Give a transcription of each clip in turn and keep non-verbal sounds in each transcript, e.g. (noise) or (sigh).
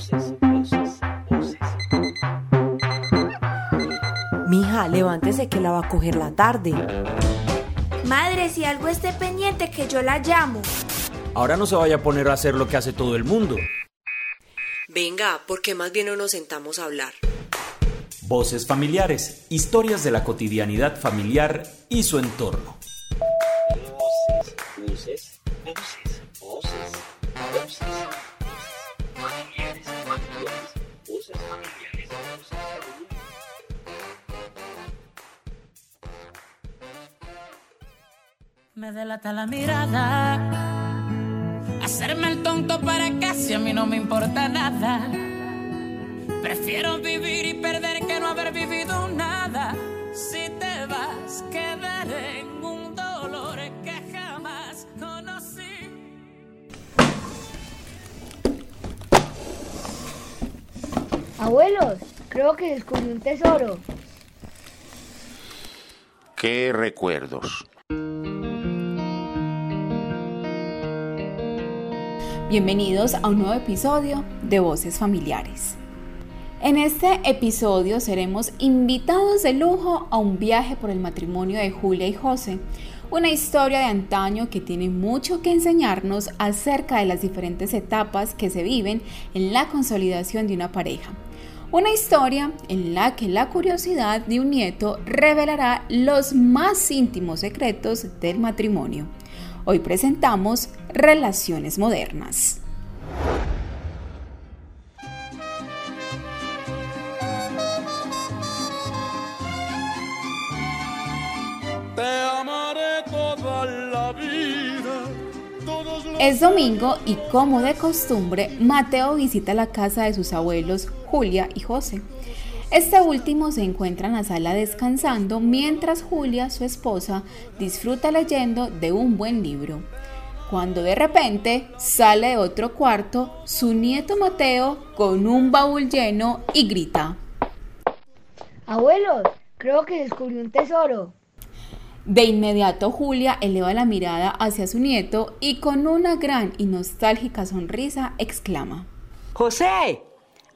Voces, voces, voces. Mija, levántese que la va a coger la tarde. Madre, si algo esté pendiente, que yo la llamo. Ahora no se vaya a poner a hacer lo que hace todo el mundo. Venga, porque más bien no nos sentamos a hablar. Voces familiares, historias de la cotidianidad familiar y su entorno. Voces, voces, voces, voces, voces. Me delata la mirada. Hacerme el tonto para casi a mí no me importa nada. Prefiero vivir y perder que no haber vivido nada. Si te vas, quedaré en un dolor que jamás conocí. Abuelos, creo que descubrí un tesoro. ¿Qué recuerdos? Bienvenidos a un nuevo episodio de Voces Familiares. En este episodio seremos invitados de lujo a un viaje por el matrimonio de Julia y José, una historia de antaño que tiene mucho que enseñarnos acerca de las diferentes etapas que se viven en la consolidación de una pareja. Una historia en la que la curiosidad de un nieto revelará los más íntimos secretos del matrimonio. Hoy presentamos Relaciones Modernas. Es domingo y como de costumbre, Mateo visita la casa de sus abuelos Julia y José. Este último se encuentra en la sala descansando mientras Julia, su esposa, disfruta leyendo de un buen libro. Cuando de repente sale de otro cuarto su nieto Mateo con un baúl lleno y grita. Abuelos, creo que descubrí un tesoro. De inmediato Julia eleva la mirada hacia su nieto y con una gran y nostálgica sonrisa exclama. José,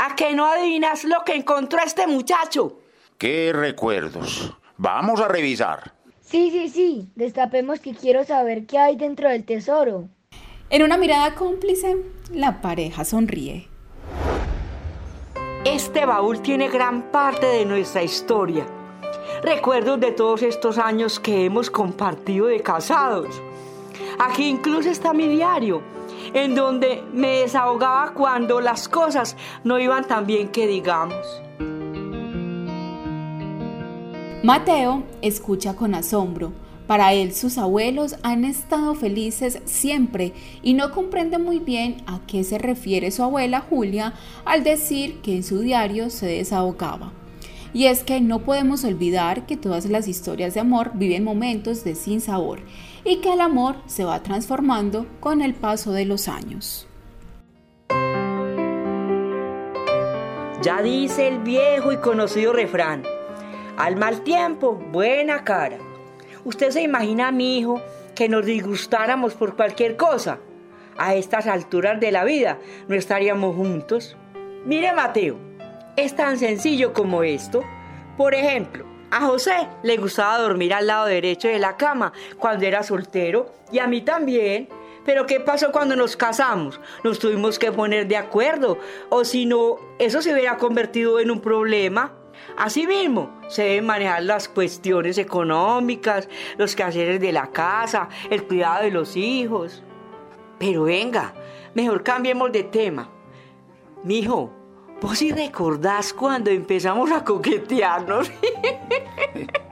¿a que no adivinas lo que encontró este muchacho? ¿Qué recuerdos? Vamos a revisar. Sí, sí, sí, destapemos que quiero saber qué hay dentro del tesoro. En una mirada cómplice, la pareja sonríe. Este baúl tiene gran parte de nuestra historia. Recuerdos de todos estos años que hemos compartido de casados. Aquí incluso está mi diario, en donde me desahogaba cuando las cosas no iban tan bien que digamos. Mateo escucha con asombro. Para él sus abuelos han estado felices siempre y no comprende muy bien a qué se refiere su abuela Julia al decir que en su diario se desahogaba. Y es que no podemos olvidar que todas las historias de amor viven momentos de sinsabor y que el amor se va transformando con el paso de los años. Ya dice el viejo y conocido refrán, al mal tiempo, buena cara. ¿Usted se imagina a mi hijo que nos disgustáramos por cualquier cosa? A estas alturas de la vida no estaríamos juntos. Mire Mateo, es tan sencillo como esto. Por ejemplo, a José le gustaba dormir al lado derecho de la cama cuando era soltero y a mí también. Pero ¿qué pasó cuando nos casamos? Nos tuvimos que poner de acuerdo o si no, eso se hubiera convertido en un problema. Asimismo, se deben manejar las cuestiones económicas, los quehaceres de la casa, el cuidado de los hijos. Pero venga, mejor cambiemos de tema. Mijo, ¿vos sí recordás cuando empezamos a coquetearnos? (laughs)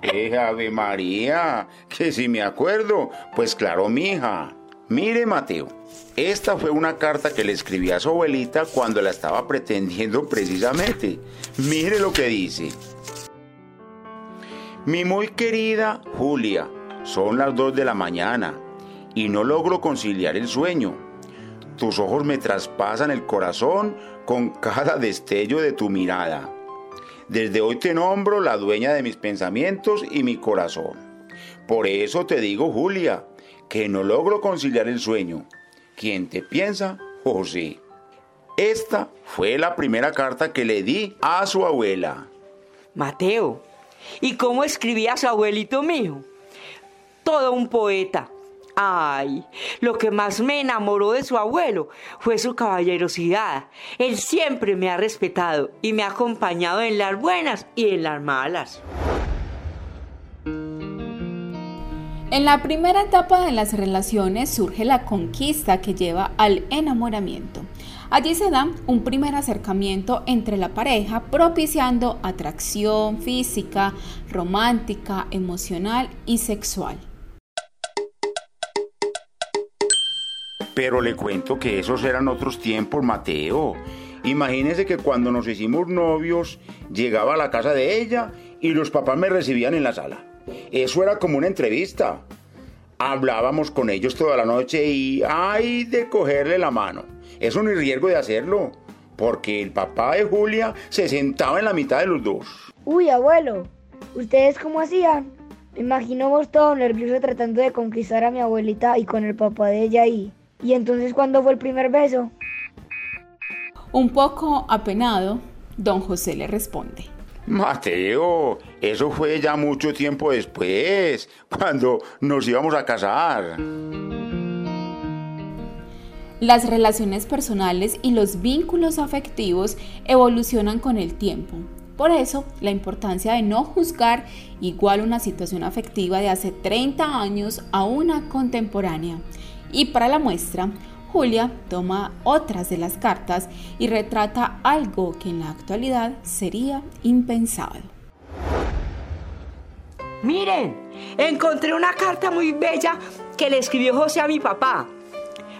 Eh, Ave María, que si me acuerdo, pues claro, mija. Mire, Mateo, esta fue una carta que le escribí a su abuelita cuando la estaba pretendiendo precisamente. Mire lo que dice. Mi muy querida Julia, son las dos de la mañana y no logro conciliar el sueño. Tus ojos me traspasan el corazón con cada destello de tu mirada. Desde hoy te nombro la dueña de mis pensamientos y mi corazón. Por eso te digo, Julia, que no logro conciliar el sueño. ¿Quién te piensa? José. Esta fue la primera carta que le di a su abuela. Mateo, ¿y cómo escribía su abuelito mío? Todo un poeta. Ay, lo que más me enamoró de su abuelo fue su caballerosidad. Él siempre me ha respetado y me ha acompañado en las buenas y en las malas. En la primera etapa de las relaciones surge la conquista que lleva al enamoramiento. Allí se da un primer acercamiento entre la pareja propiciando atracción física, romántica, emocional y sexual. Pero le cuento que esos eran otros tiempos, Mateo. Imagínese que cuando nos hicimos novios, llegaba a la casa de ella y los papás me recibían en la sala. Eso era como una entrevista. Hablábamos con ellos toda la noche y ay de cogerle la mano. Eso ni riesgo de hacerlo, porque el papá de Julia se sentaba en la mitad de los dos. Uy, abuelo, ¿ustedes cómo hacían? Me imagino vos todo nervioso tratando de conquistar a mi abuelita y con el papá de ella ahí. ¿Y entonces cuándo fue el primer beso? Un poco apenado, don José le responde. Mateo, eso fue ya mucho tiempo después, cuando nos íbamos a casar. Las relaciones personales y los vínculos afectivos evolucionan con el tiempo. Por eso, la importancia de no juzgar igual una situación afectiva de hace 30 años a una contemporánea. Y para la muestra, Julia toma otras de las cartas y retrata algo que en la actualidad sería impensado. Miren, encontré una carta muy bella que le escribió José a mi papá,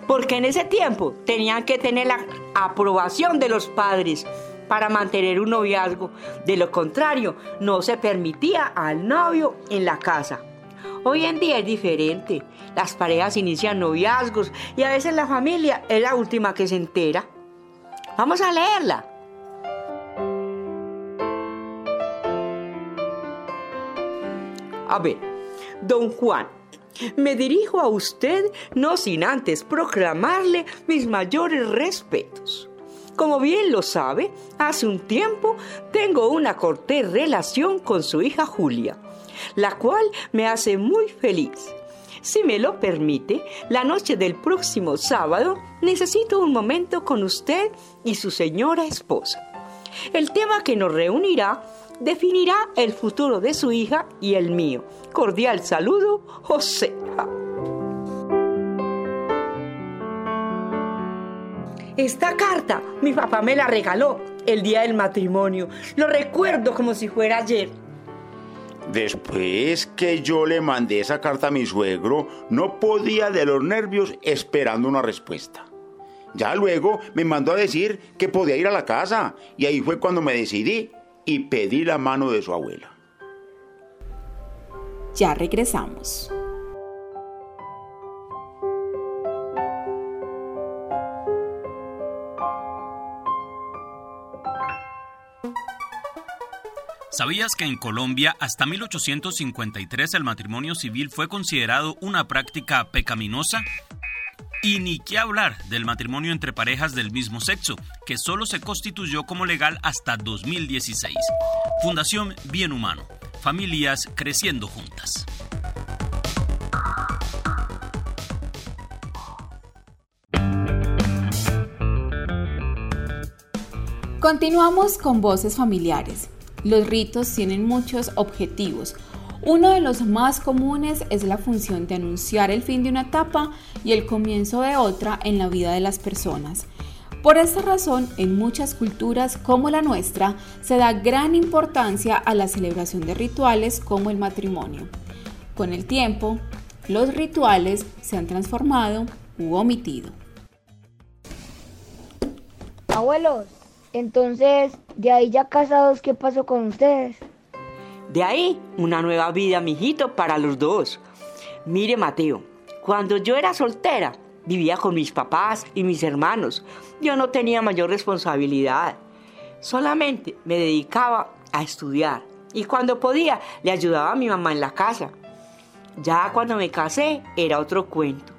porque en ese tiempo tenían que tener la aprobación de los padres para mantener un noviazgo. De lo contrario, no se permitía al novio en la casa. Hoy en día es diferente. Las parejas inician noviazgos y a veces la familia es la última que se entera. Vamos a leerla. A ver, don Juan, me dirijo a usted no sin antes proclamarle mis mayores respetos. Como bien lo sabe, hace un tiempo tengo una cortés relación con su hija Julia la cual me hace muy feliz. Si me lo permite, la noche del próximo sábado necesito un momento con usted y su señora esposa. El tema que nos reunirá definirá el futuro de su hija y el mío. Cordial saludo, José. Esta carta mi papá me la regaló el día del matrimonio. Lo recuerdo como si fuera ayer. Después que yo le mandé esa carta a mi suegro, no podía de los nervios esperando una respuesta. Ya luego me mandó a decir que podía ir a la casa y ahí fue cuando me decidí y pedí la mano de su abuela. Ya regresamos. ¿Sabías que en Colombia hasta 1853 el matrimonio civil fue considerado una práctica pecaminosa? Y ni qué hablar del matrimonio entre parejas del mismo sexo, que solo se constituyó como legal hasta 2016. Fundación Bien Humano. Familias creciendo juntas. Continuamos con voces familiares. Los ritos tienen muchos objetivos. Uno de los más comunes es la función de anunciar el fin de una etapa y el comienzo de otra en la vida de las personas. Por esta razón, en muchas culturas como la nuestra, se da gran importancia a la celebración de rituales como el matrimonio. Con el tiempo, los rituales se han transformado u omitido. Abuelos, entonces, de ahí ya casados, ¿qué pasó con ustedes? De ahí, una nueva vida, mijito, para los dos. Mire, Mateo, cuando yo era soltera, vivía con mis papás y mis hermanos. Yo no tenía mayor responsabilidad. Solamente me dedicaba a estudiar. Y cuando podía, le ayudaba a mi mamá en la casa. Ya cuando me casé, era otro cuento.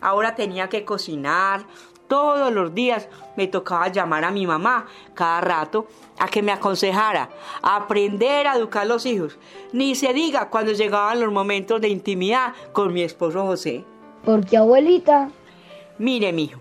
Ahora tenía que cocinar, todos los días me tocaba llamar a mi mamá cada rato a que me aconsejara, aprender a educar a los hijos. Ni se diga cuando llegaban los momentos de intimidad con mi esposo José. ¿Por qué, abuelita? Mire, mijo,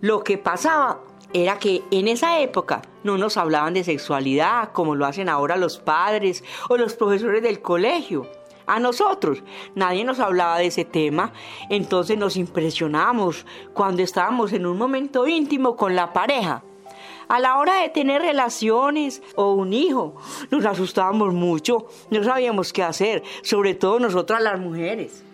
lo que pasaba era que en esa época no nos hablaban de sexualidad como lo hacen ahora los padres o los profesores del colegio. A nosotros nadie nos hablaba de ese tema, entonces nos impresionamos cuando estábamos en un momento íntimo con la pareja. A la hora de tener relaciones o un hijo, nos asustábamos mucho, no sabíamos qué hacer, sobre todo nosotras las mujeres.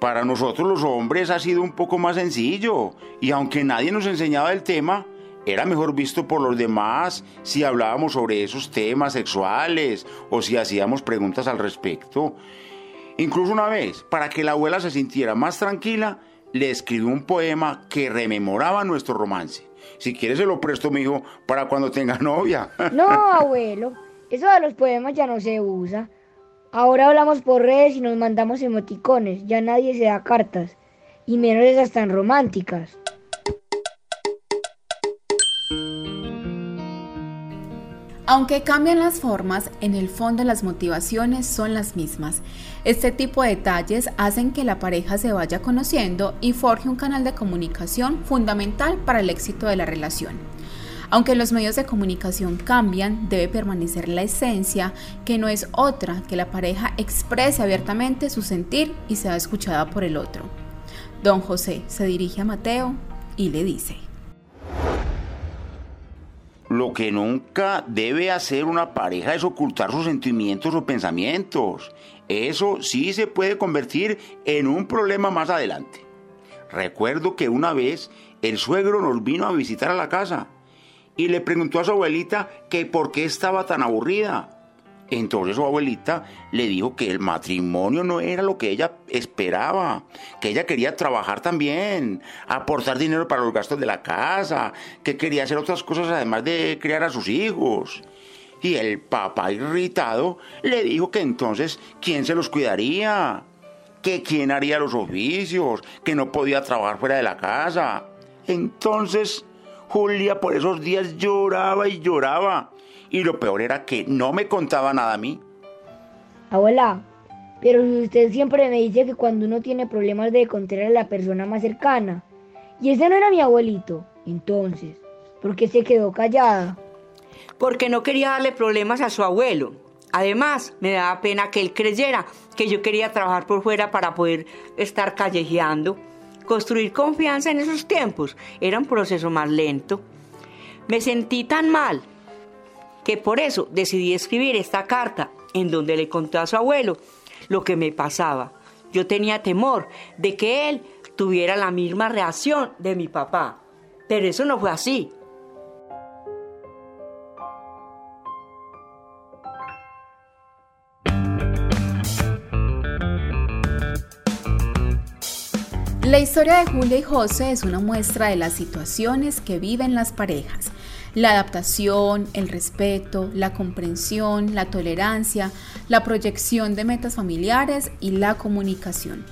Para nosotros los hombres ha sido un poco más sencillo, y aunque nadie nos enseñaba el tema, era mejor visto por los demás si hablábamos sobre esos temas sexuales o si hacíamos preguntas al respecto. Incluso una vez, para que la abuela se sintiera más tranquila, le escribió un poema que rememoraba nuestro romance. Si quieres se lo presto, mijo, para cuando tenga (laughs) novia. No, abuelo, eso de los poemas ya no se usa. Ahora hablamos por redes y nos mandamos emoticones, ya nadie se da cartas, y menos esas tan románticas. Aunque cambian las formas, en el fondo las motivaciones son las mismas. Este tipo de detalles hacen que la pareja se vaya conociendo y forje un canal de comunicación fundamental para el éxito de la relación. Aunque los medios de comunicación cambian, debe permanecer la esencia, que no es otra que la pareja exprese abiertamente su sentir y sea escuchada por el otro. Don José se dirige a Mateo y le dice, lo que nunca debe hacer una pareja es ocultar sus sentimientos o pensamientos. Eso sí se puede convertir en un problema más adelante. Recuerdo que una vez el suegro nos vino a visitar a la casa y le preguntó a su abuelita que por qué estaba tan aburrida. Entonces su abuelita le dijo que el matrimonio no era lo que ella esperaba, que ella quería trabajar también, aportar dinero para los gastos de la casa, que quería hacer otras cosas además de criar a sus hijos. Y el papá irritado le dijo que entonces quién se los cuidaría, que quién haría los oficios, que no podía trabajar fuera de la casa. Entonces Julia por esos días lloraba y lloraba y lo peor era que no me contaba nada a mí. Abuela, pero usted siempre me dice que cuando uno tiene problemas de encontrar a la persona más cercana. Y ese no era mi abuelito. Entonces, ¿por qué se quedó callada? Porque no quería darle problemas a su abuelo. Además, me daba pena que él creyera que yo quería trabajar por fuera para poder estar callejeando. Construir confianza en esos tiempos era un proceso más lento. Me sentí tan mal que por eso decidí escribir esta carta en donde le conté a su abuelo lo que me pasaba. Yo tenía temor de que él tuviera la misma reacción de mi papá, pero eso no fue así. La historia de Julia y José es una muestra de las situaciones que viven las parejas la adaptación, el respeto, la comprensión, la tolerancia, la proyección de metas familiares y la comunicación.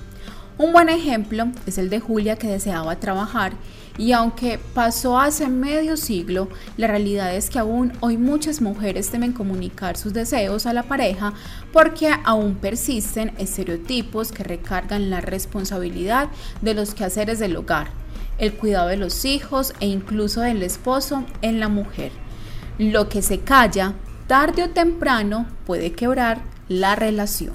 Un buen ejemplo es el de Julia que deseaba trabajar y aunque pasó hace medio siglo, la realidad es que aún hoy muchas mujeres temen comunicar sus deseos a la pareja porque aún persisten estereotipos que recargan la responsabilidad de los quehaceres del hogar el cuidado de los hijos e incluso del esposo en la mujer. Lo que se calla, tarde o temprano, puede quebrar la relación.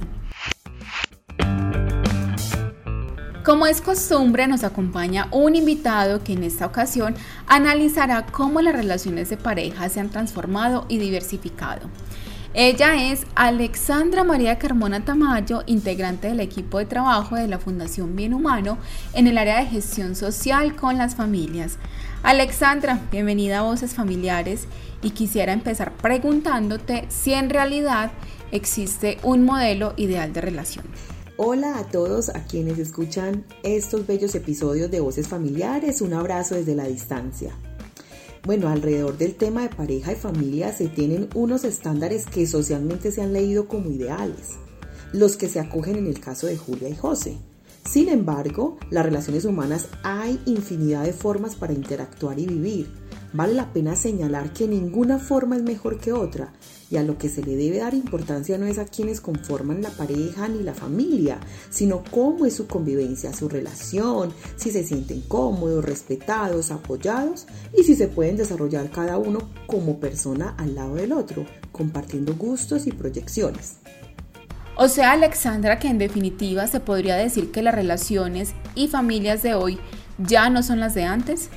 Como es costumbre, nos acompaña un invitado que en esta ocasión analizará cómo las relaciones de pareja se han transformado y diversificado. Ella es Alexandra María Carmona Tamayo, integrante del equipo de trabajo de la Fundación Bien Humano en el área de gestión social con las familias. Alexandra, bienvenida a Voces Familiares y quisiera empezar preguntándote si en realidad existe un modelo ideal de relación. Hola a todos a quienes escuchan estos bellos episodios de Voces Familiares, un abrazo desde la distancia. Bueno, alrededor del tema de pareja y familia se tienen unos estándares que socialmente se han leído como ideales, los que se acogen en el caso de Julia y José. Sin embargo, las relaciones humanas hay infinidad de formas para interactuar y vivir. Vale la pena señalar que ninguna forma es mejor que otra y a lo que se le debe dar importancia no es a quienes conforman la pareja ni la familia, sino cómo es su convivencia, su relación, si se sienten cómodos, respetados, apoyados y si se pueden desarrollar cada uno como persona al lado del otro, compartiendo gustos y proyecciones. O sea, Alexandra, que en definitiva se podría decir que las relaciones y familias de hoy ya no son las de antes.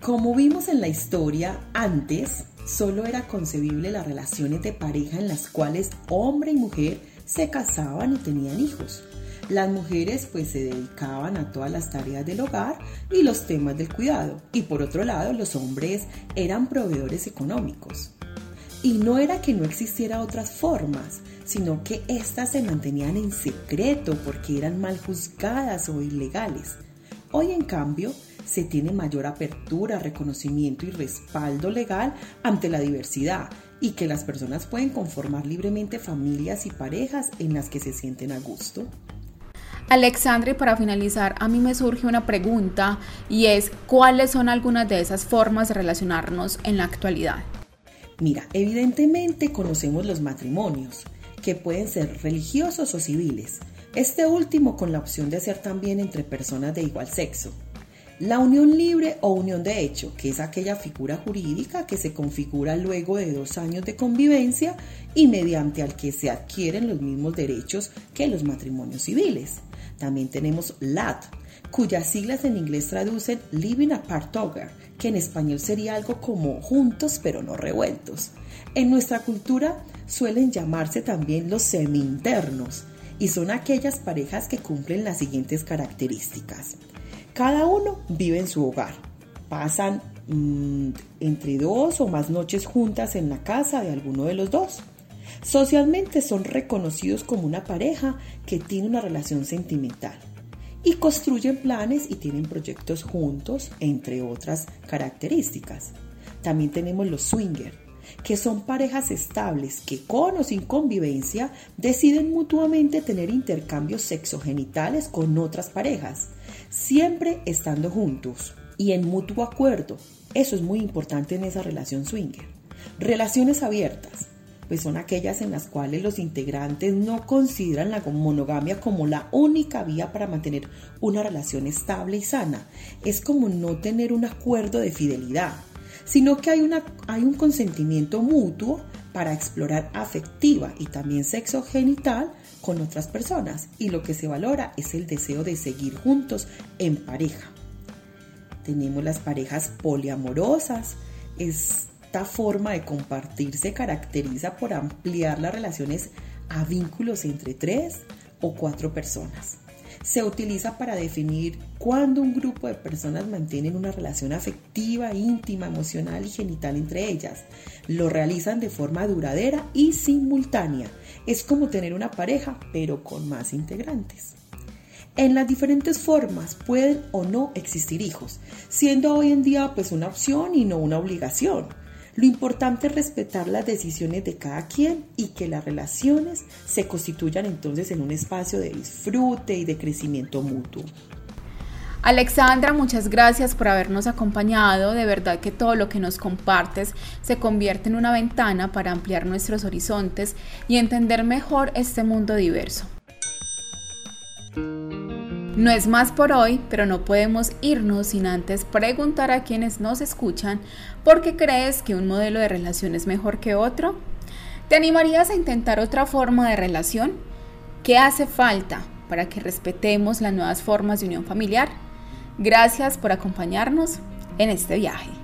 Como vimos en la historia, antes solo era concebible las relaciones de pareja en las cuales hombre y mujer se casaban y tenían hijos. Las mujeres pues se dedicaban a todas las tareas del hogar y los temas del cuidado. Y por otro lado, los hombres eran proveedores económicos. Y no era que no existiera otras formas, sino que éstas se mantenían en secreto porque eran mal juzgadas o ilegales. Hoy en cambio, se tiene mayor apertura, reconocimiento y respaldo legal ante la diversidad y que las personas pueden conformar libremente familias y parejas en las que se sienten a gusto. Alexandre, para finalizar, a mí me surge una pregunta y es, ¿cuáles son algunas de esas formas de relacionarnos en la actualidad? Mira, evidentemente conocemos los matrimonios, que pueden ser religiosos o civiles, este último con la opción de ser también entre personas de igual sexo. La unión libre o unión de hecho, que es aquella figura jurídica que se configura luego de dos años de convivencia y mediante al que se adquieren los mismos derechos que los matrimonios civiles. También tenemos LAT, cuyas siglas en inglés traducen Living Apart Together, que en español sería algo como juntos pero no revueltos. En nuestra cultura suelen llamarse también los semi-internos y son aquellas parejas que cumplen las siguientes características. Cada uno vive en su hogar, pasan mm, entre dos o más noches juntas en la casa de alguno de los dos. Socialmente son reconocidos como una pareja que tiene una relación sentimental y construyen planes y tienen proyectos juntos, entre otras características. También tenemos los swingers, que son parejas estables que con o sin convivencia deciden mutuamente tener intercambios sexogenitales con otras parejas, siempre estando juntos y en mutuo acuerdo. Eso es muy importante en esa relación swinger. Relaciones abiertas, pues son aquellas en las cuales los integrantes no consideran la monogamia como la única vía para mantener una relación estable y sana. Es como no tener un acuerdo de fidelidad sino que hay, una, hay un consentimiento mutuo para explorar afectiva y también sexo genital con otras personas y lo que se valora es el deseo de seguir juntos en pareja. Tenemos las parejas poliamorosas. Esta forma de compartir se caracteriza por ampliar las relaciones a vínculos entre tres o cuatro personas se utiliza para definir cuándo un grupo de personas mantienen una relación afectiva, íntima, emocional y genital entre ellas. Lo realizan de forma duradera y simultánea. Es como tener una pareja, pero con más integrantes. En las diferentes formas pueden o no existir hijos, siendo hoy en día pues una opción y no una obligación. Lo importante es respetar las decisiones de cada quien y que las relaciones se constituyan entonces en un espacio de disfrute y de crecimiento mutuo. Alexandra, muchas gracias por habernos acompañado. De verdad que todo lo que nos compartes se convierte en una ventana para ampliar nuestros horizontes y entender mejor este mundo diverso. No es más por hoy, pero no podemos irnos sin antes preguntar a quienes nos escuchan por qué crees que un modelo de relación es mejor que otro. ¿Te animarías a intentar otra forma de relación? ¿Qué hace falta para que respetemos las nuevas formas de unión familiar? Gracias por acompañarnos en este viaje.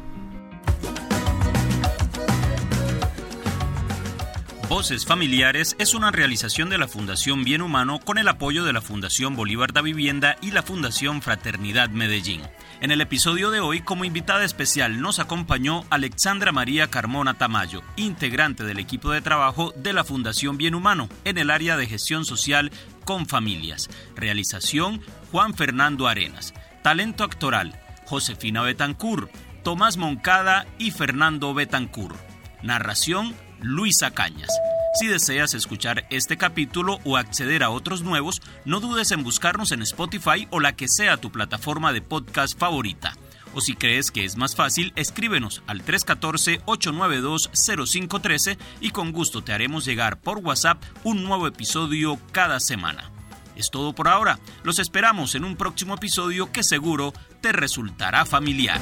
Voces Familiares es una realización de la Fundación Bien Humano con el apoyo de la Fundación Bolívar da Vivienda y la Fundación Fraternidad Medellín. En el episodio de hoy, como invitada especial, nos acompañó Alexandra María Carmona Tamayo, integrante del equipo de trabajo de la Fundación Bien Humano en el área de gestión social con familias. Realización Juan Fernando Arenas. Talento actoral Josefina Betancur, Tomás Moncada y Fernando Betancur. Narración Luisa Cañas. Si deseas escuchar este capítulo o acceder a otros nuevos, no dudes en buscarnos en Spotify o la que sea tu plataforma de podcast favorita. O si crees que es más fácil, escríbenos al 314-892-0513 y con gusto te haremos llegar por WhatsApp un nuevo episodio cada semana. Es todo por ahora. Los esperamos en un próximo episodio que seguro te resultará familiar.